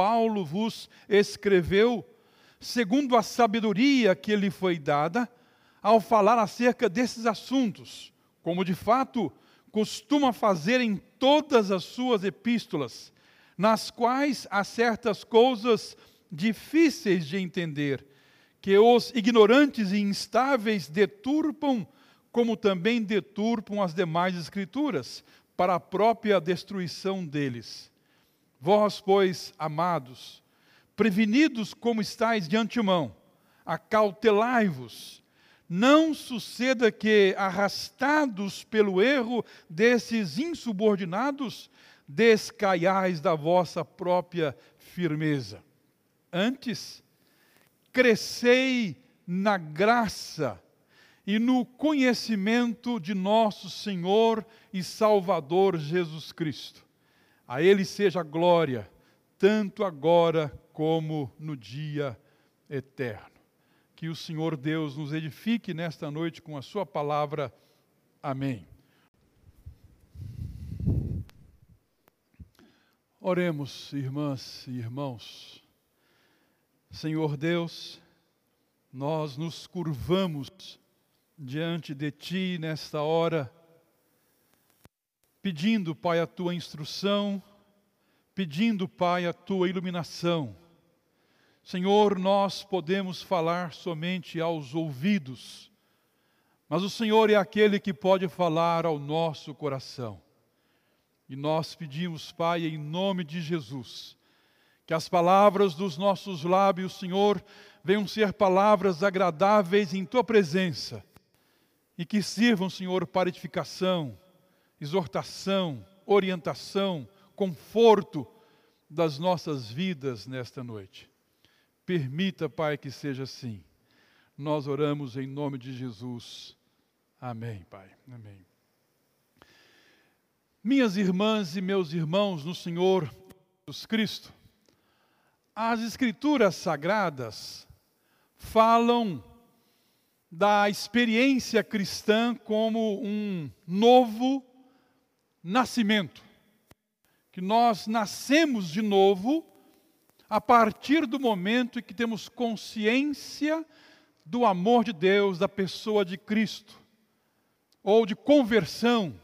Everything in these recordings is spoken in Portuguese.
Paulo vos escreveu, segundo a sabedoria que lhe foi dada, ao falar acerca desses assuntos, como de fato costuma fazer em todas as suas epístolas, nas quais há certas coisas difíceis de entender, que os ignorantes e instáveis deturpam, como também deturpam as demais escrituras, para a própria destruição deles. Vós, pois, amados, prevenidos como estáis de antemão, acautelai-vos, não suceda que, arrastados pelo erro desses insubordinados, descaiais da vossa própria firmeza. Antes, crescei na graça e no conhecimento de nosso Senhor e Salvador Jesus Cristo. A Ele seja glória, tanto agora como no dia eterno. Que o Senhor Deus nos edifique nesta noite com a Sua palavra. Amém. Oremos, irmãs e irmãos. Senhor Deus, nós nos curvamos diante de Ti nesta hora, pedindo, Pai, a Tua instrução, pedindo, Pai, a Tua iluminação. Senhor, nós podemos falar somente aos ouvidos, mas o Senhor é aquele que pode falar ao nosso coração. E nós pedimos, Pai, em nome de Jesus, que as palavras dos nossos lábios, Senhor, venham ser palavras agradáveis em Tua presença e que sirvam, Senhor, para edificação, exortação, orientação, conforto das nossas vidas nesta noite. Permita, Pai, que seja assim. Nós oramos em nome de Jesus. Amém, Pai. Amém. Minhas irmãs e meus irmãos no Senhor Jesus Cristo, as Escrituras Sagradas falam da experiência cristã como um novo nascimento. Que nós nascemos de novo a partir do momento em que temos consciência do amor de Deus, da pessoa de Cristo, ou de conversão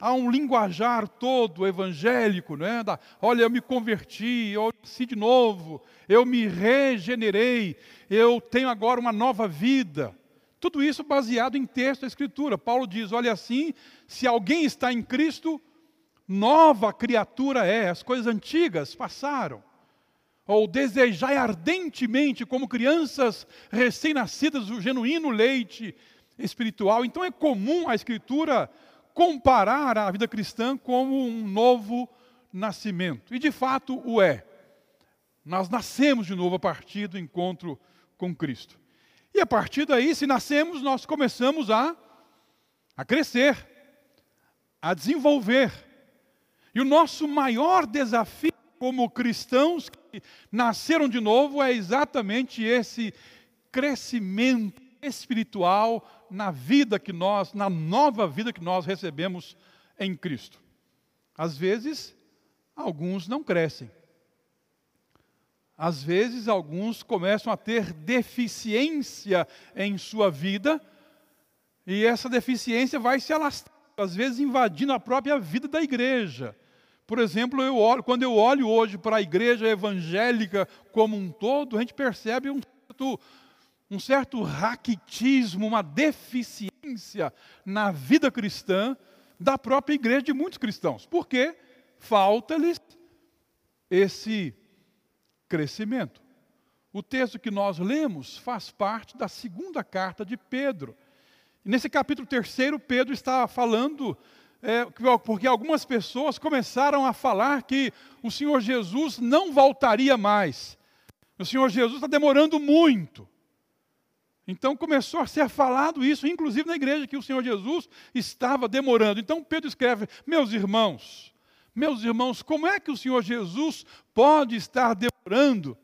há um linguajar todo evangélico, né? Da, olha, eu me converti, eu nasci de novo, eu me regenerei, eu tenho agora uma nova vida. Tudo isso baseado em texto da Escritura. Paulo diz: olha assim, se alguém está em Cristo, nova criatura é, as coisas antigas passaram. Ou desejai ardentemente, como crianças recém-nascidas, o genuíno leite espiritual. Então é comum a Escritura comparar a vida cristã como um novo nascimento. E de fato o é. Nós nascemos de novo a partir do encontro com Cristo. E a partir daí, se nascemos, nós começamos a, a crescer, a desenvolver. E o nosso maior desafio como cristãos que nasceram de novo é exatamente esse crescimento espiritual na vida que nós, na nova vida que nós recebemos em Cristo. Às vezes, alguns não crescem. Às vezes, alguns começam a ter deficiência em sua vida, e essa deficiência vai se alastrando, às vezes invadindo a própria vida da igreja. Por exemplo, eu olho, quando eu olho hoje para a igreja evangélica como um todo, a gente percebe um certo um certo raquitismo, uma deficiência na vida cristã da própria igreja de muitos cristãos. Porque falta-lhes esse crescimento. O texto que nós lemos faz parte da segunda carta de Pedro. Nesse capítulo terceiro, Pedro está falando, é, porque algumas pessoas começaram a falar que o Senhor Jesus não voltaria mais. O Senhor Jesus está demorando muito. Então começou a ser falado isso, inclusive na igreja, que o Senhor Jesus estava demorando. Então Pedro escreve: Meus irmãos, meus irmãos, como é que o Senhor Jesus pode estar demorando?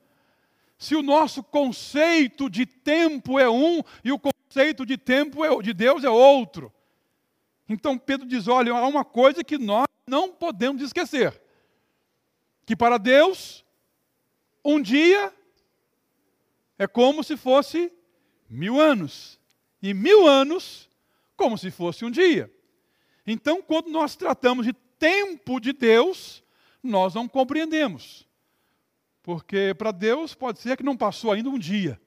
Se o nosso conceito de tempo é um e o conceito de tempo é, de Deus é outro. Então Pedro diz: olha, há uma coisa que nós não podemos esquecer: que para Deus Um dia é como se fosse mil anos. E mil anos como se fosse um dia. Então, quando nós tratamos de tempo de Deus, nós não compreendemos. Porque para Deus pode ser que não passou ainda um dia.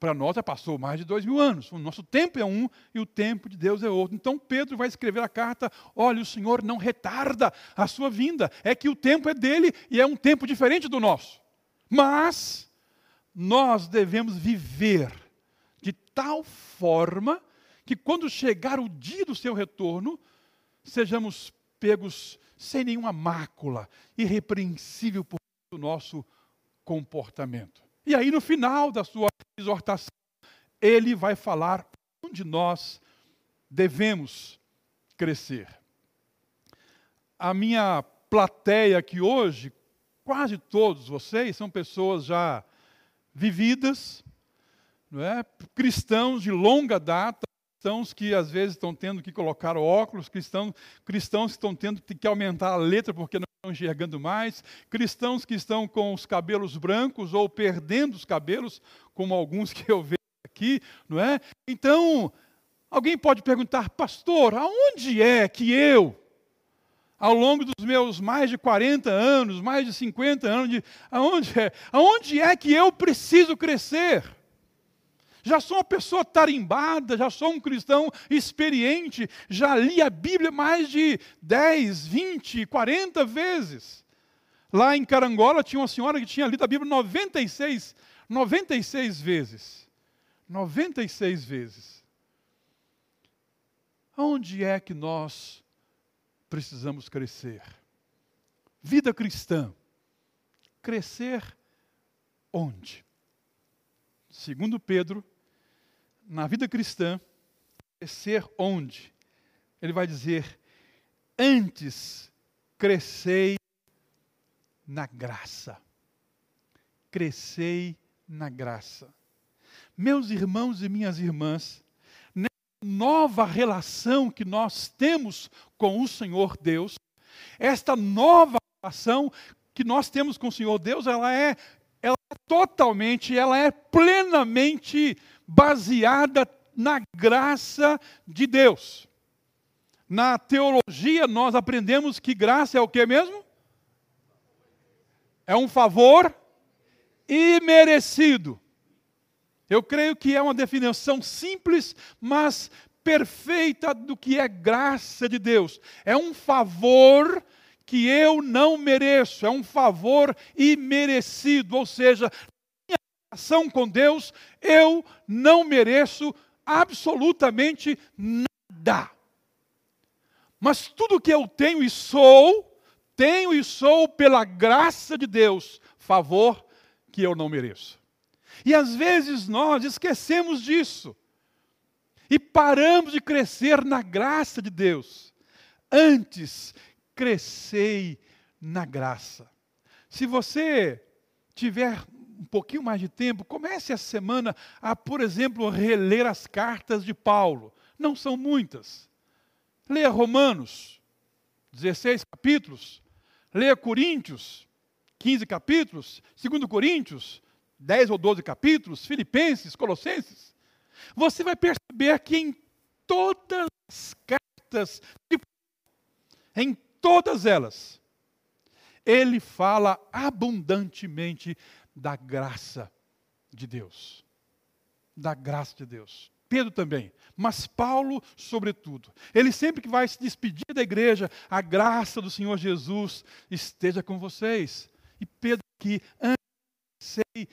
Para nós já passou mais de dois mil anos. O nosso tempo é um e o tempo de Deus é outro. Então Pedro vai escrever a carta: olha, o Senhor não retarda a sua vinda. É que o tempo é dele e é um tempo diferente do nosso. Mas nós devemos viver de tal forma que quando chegar o dia do seu retorno, sejamos pegos sem nenhuma mácula, irrepreensível por o nosso comportamento. E aí, no final da sua exortação, ele vai falar onde nós devemos crescer. A minha plateia aqui hoje, quase todos vocês são pessoas já vividas, não é? cristãos de longa data, cristãos que às vezes estão tendo que colocar óculos, cristãos, cristãos que estão tendo que aumentar a letra porque não estão enxergando mais, cristãos que estão com os cabelos brancos ou perdendo os cabelos, como alguns que eu vejo aqui, não é? Então, alguém pode perguntar, pastor, aonde é que eu, ao longo dos meus mais de 40 anos, mais de 50 anos, de, aonde, é, aonde é que eu preciso crescer? Já sou uma pessoa tarimbada, já sou um cristão experiente, já li a Bíblia mais de 10, 20, 40 vezes. Lá em Carangola tinha uma senhora que tinha lido a Bíblia 96, 96 vezes. 96 vezes. Aonde é que nós precisamos crescer. Vida cristã. Crescer onde? Segundo Pedro, na vida cristã, crescer onde? Ele vai dizer: antes crescei na graça. Crescei na graça. Meus irmãos e minhas irmãs, nova relação que nós temos com o Senhor Deus, esta nova relação que nós temos com o Senhor Deus, ela é, ela é totalmente, ela é plenamente baseada na graça de Deus. Na teologia nós aprendemos que graça é o que mesmo? É um favor imerecido. Eu creio que é uma definição simples, mas perfeita do que é graça de Deus. É um favor que eu não mereço, é um favor imerecido, ou seja, relação com Deus, eu não mereço absolutamente nada. Mas tudo que eu tenho e sou, tenho e sou pela graça de Deus, favor que eu não mereço. E às vezes nós esquecemos disso e paramos de crescer na graça de Deus. Antes, crescei na graça. Se você tiver um pouquinho mais de tempo, comece a semana a, por exemplo, reler as cartas de Paulo. Não são muitas. Leia Romanos, 16 capítulos. Leia Coríntios, 15 capítulos. 2 Coríntios, 10 ou 12 capítulos, Filipenses, Colossenses, você vai perceber que em todas as cartas, em todas elas, ele fala abundantemente da graça de Deus. Da graça de Deus. Pedro também, mas Paulo, sobretudo. Ele sempre que vai se despedir da igreja, a graça do Senhor Jesus esteja com vocês. E Pedro aqui, sei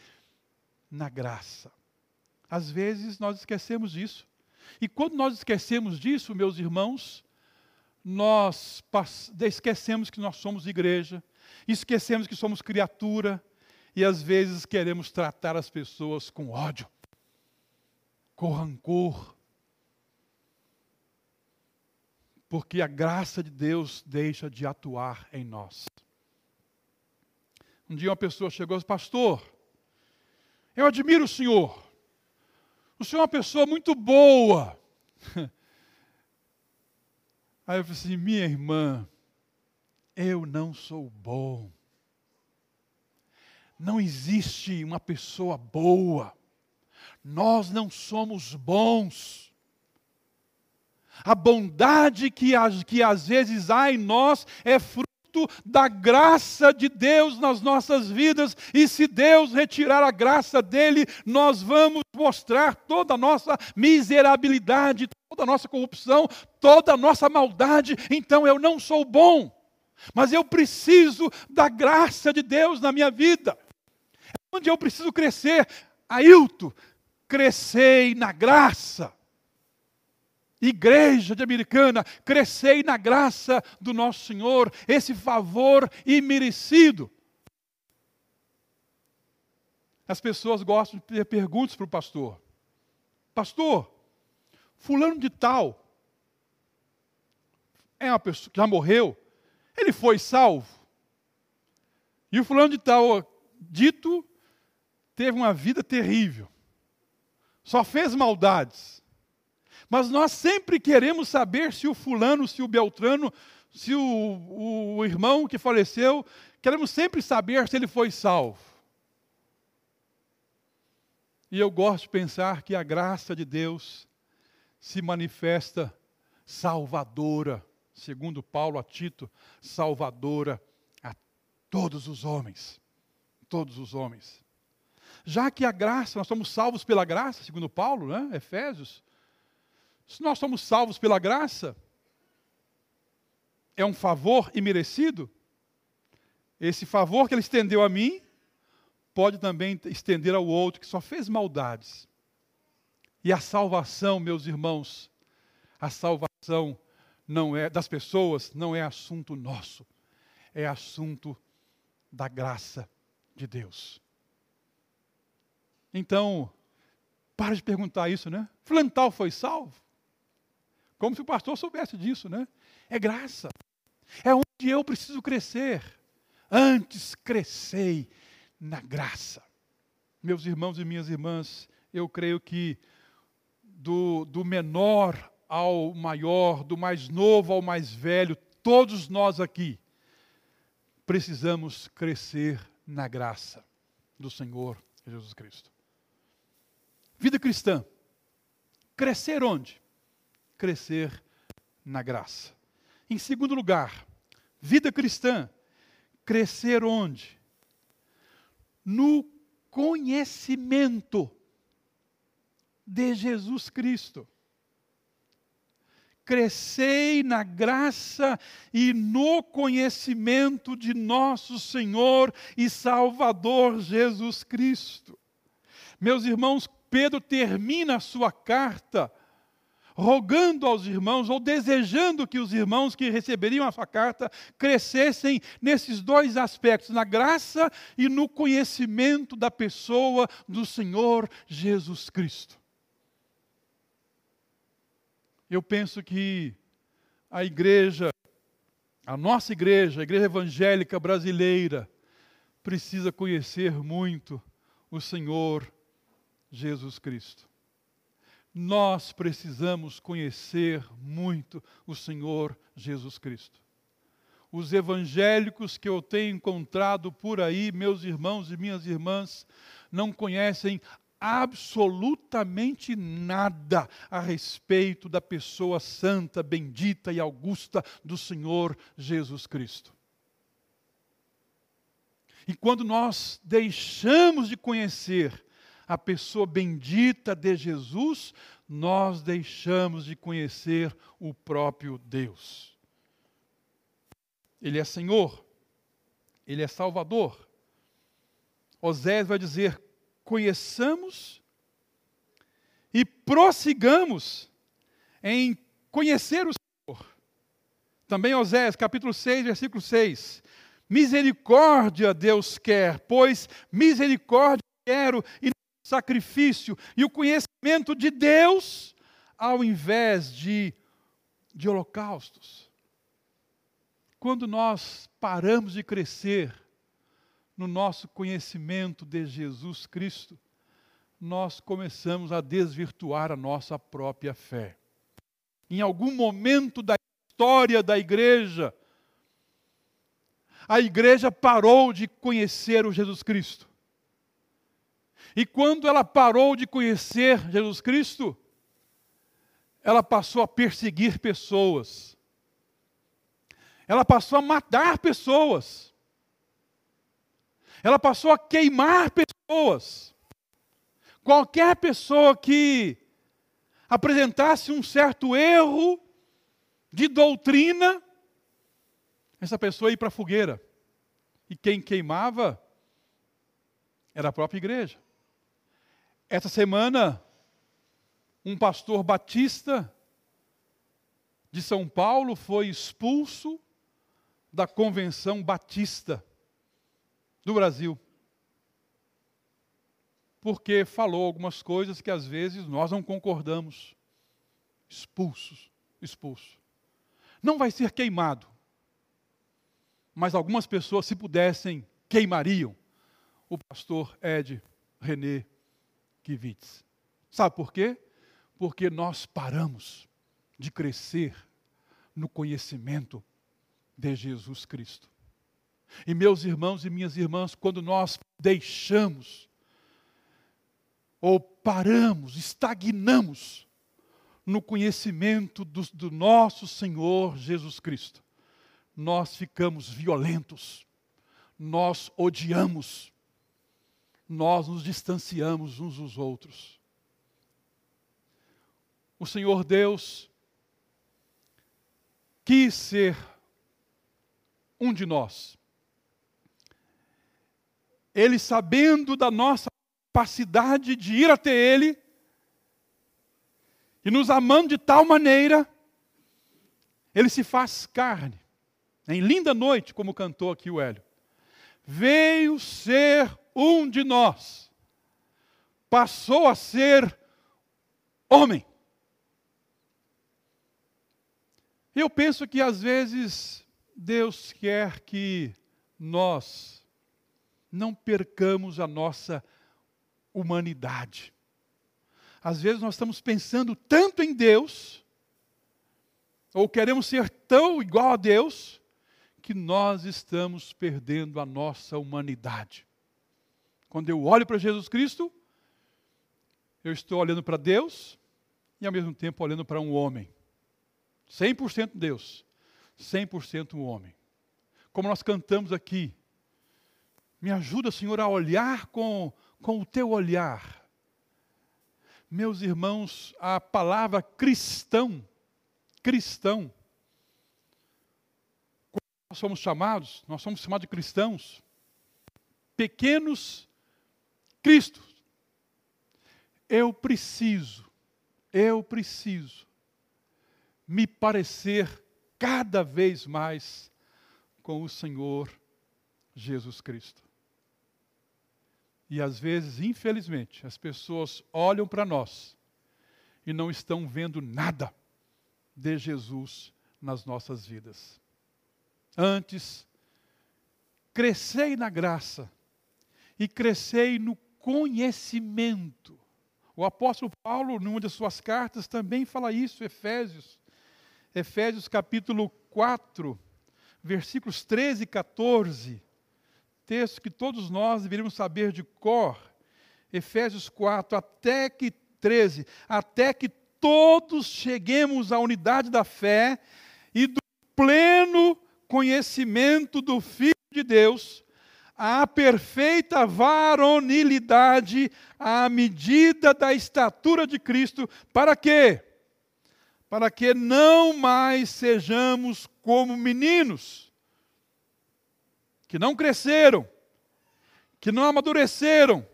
na graça. Às vezes nós esquecemos disso. E quando nós esquecemos disso, meus irmãos, nós esquecemos que nós somos igreja, esquecemos que somos criatura, e às vezes queremos tratar as pessoas com ódio, com rancor, porque a graça de Deus deixa de atuar em nós. Um dia uma pessoa chegou e disse, pastor, eu admiro o senhor. O senhor é uma pessoa muito boa. Aí eu falei assim: minha irmã, eu não sou bom. Não existe uma pessoa boa. Nós não somos bons. A bondade que, que às vezes há em nós é fruto da graça de Deus nas nossas vidas, e se Deus retirar a graça dele, nós vamos mostrar toda a nossa miserabilidade, toda a nossa corrupção, toda a nossa maldade. Então eu não sou bom, mas eu preciso da graça de Deus na minha vida. Onde eu preciso crescer. Ailton, crescei na graça. Igreja de Americana, crescei na graça do nosso Senhor, esse favor imerecido. As pessoas gostam de ter perguntas para o pastor. Pastor, fulano de tal é uma pessoa que já morreu, ele foi salvo. E o fulano de tal dito teve uma vida terrível. Só fez maldades mas nós sempre queremos saber se o fulano, se o Beltrano, se o, o irmão que faleceu, queremos sempre saber se ele foi salvo. E eu gosto de pensar que a graça de Deus se manifesta salvadora, segundo Paulo a Tito, salvadora a todos os homens. Todos os homens. Já que a graça, nós somos salvos pela graça, segundo Paulo, né? Efésios, se nós somos salvos pela graça, é um favor imerecido. Esse favor que ele estendeu a mim, pode também estender ao outro que só fez maldades. E a salvação, meus irmãos, a salvação não é das pessoas, não é assunto nosso. É assunto da graça de Deus. Então, para de perguntar isso, né? Flantal foi salvo? Como se o pastor soubesse disso, né? É graça. É onde eu preciso crescer. Antes crescei na graça. Meus irmãos e minhas irmãs, eu creio que do, do menor ao maior, do mais novo ao mais velho, todos nós aqui precisamos crescer na graça do Senhor Jesus Cristo. Vida cristã. Crescer onde? crescer na graça. Em segundo lugar, vida cristã, crescer onde? No conhecimento de Jesus Cristo. Crescei na graça e no conhecimento de nosso Senhor e Salvador Jesus Cristo. Meus irmãos, Pedro termina a sua carta rogando aos irmãos, ou desejando que os irmãos que receberiam a sua carta crescessem nesses dois aspectos, na graça e no conhecimento da pessoa do Senhor Jesus Cristo. Eu penso que a igreja, a nossa igreja, a igreja evangélica brasileira, precisa conhecer muito o Senhor Jesus Cristo nós precisamos conhecer muito o Senhor Jesus Cristo. Os evangélicos que eu tenho encontrado por aí, meus irmãos e minhas irmãs, não conhecem absolutamente nada a respeito da pessoa santa, bendita e augusta do Senhor Jesus Cristo. E quando nós deixamos de conhecer a pessoa bendita de Jesus, nós deixamos de conhecer o próprio Deus. Ele é Senhor, Ele é Salvador. Osés vai dizer: conheçamos e prossigamos em conhecer o Senhor. Também Osés, capítulo 6, versículo 6. Misericórdia Deus quer, pois misericórdia quero e sacrifício e o conhecimento de Deus, ao invés de, de holocaustos. Quando nós paramos de crescer no nosso conhecimento de Jesus Cristo, nós começamos a desvirtuar a nossa própria fé. Em algum momento da história da igreja, a igreja parou de conhecer o Jesus Cristo E quando ela parou de conhecer Jesus Cristo, ela passou a perseguir pessoas. Ela passou a matar pessoas. Ela passou a queimar pessoas. Qualquer pessoa que apresentasse um certo erro de doutrina, essa pessoa ia para a fogueira. E quem queimava era a própria igreja. Essa semana, um pastor batista de São Paulo foi expulso da convenção batista do Brasil. Porque falou algumas coisas que às vezes nós não concordamos. Expulsos, expulso. Não vai ser queimado. Mas algumas pessoas, se pudessem, queimariam o pastor Ed René Kivitz. Sabe por quê? Porque nós paramos de crescer no conhecimento de Jesus Cristo. E meus irmãos e minhas irmãs, quando nós deixamos ou paramos, estagnamos no conhecimento do, do nosso Senhor Jesus Cristo, nós ficamos violentos, nós odiamos, nós nos distanciamos uns dos outros. O Senhor Deus quis ser um de nós. Ele, sabendo da nossa capacidade de ir até Ele, e nos amando de tal maneira, Ele se faz carne. Em linda noite, como cantou aqui o Hélio. Veio ser um de nós. Passou a ser homem. Eu penso que às vezes Deus quer que nós não percamos a nossa humanidade. Às vezes nós estamos pensando tanto em Deus, ou queremos ser tão igual a Deus, que nós estamos perdendo a nossa humanidade. Quando eu olho para Jesus Cristo, eu estou olhando para Deus e ao mesmo tempo olhando para um homem. 100% Deus, 100% um homem. Como nós cantamos aqui, me ajuda, Senhor, a olhar com, com o teu olhar. Meus irmãos, a palavra cristão, cristão, nós somos chamados, nós somos chamados de cristãos, pequenos Cristos. Eu preciso, eu preciso me parecer cada vez mais com o Senhor Jesus Cristo. E às vezes, infelizmente, as pessoas olham para nós e não estão vendo nada de Jesus nas nossas vidas. Antes, crescei na graça e crescei no conhecimento. O apóstolo Paulo, numa de suas cartas, também fala isso, Efésios. Efésios capítulo 4, versículos 13 e 14, texto que todos nós deveríamos saber de cor. Efésios 4, até que 13, até que todos cheguemos à unidade da fé e do pleno conhecimento do Filho de Deus, à perfeita varonilidade, à medida da estatura de Cristo, para quê? para que não mais sejamos como meninos, que não cresceram, que não amadureceram,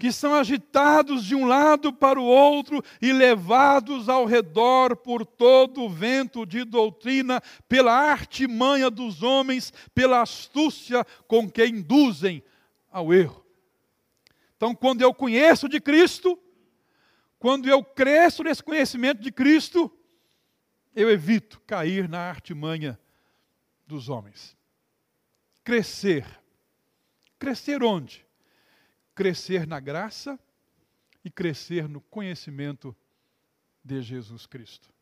que são agitados de um lado para o outro e levados ao redor por todo o vento de doutrina, pela artimanha dos homens, pela astúcia com que induzem ao erro. Então, quando eu conheço de Cristo, quando eu cresço nesse conhecimento de Cristo, eu evito cair na artimanha dos homens. Crescer. Crescer onde? Crescer na graça e crescer no conhecimento de Jesus Cristo.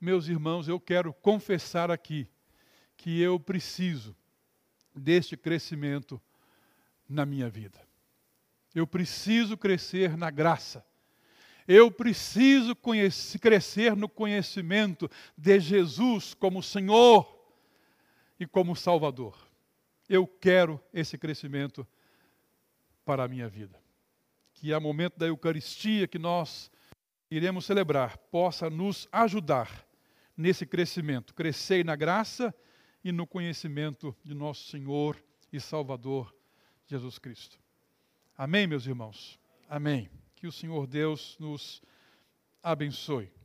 Meus irmãos, eu quero confessar aqui que eu preciso deste crescimento na minha vida. Eu preciso crescer na graça. Eu preciso crescer no conhecimento de Jesus como Senhor e como Salvador. Eu quero esse crescimento para a minha vida. Que a momento da Eucaristia que nós iremos celebrar possa nos ajudar nesse crescimento, crescer na graça e no conhecimento de nosso Senhor e Salvador Jesus Cristo. Amém, meus irmãos? Amém. Que o Senhor Deus nos abençoe.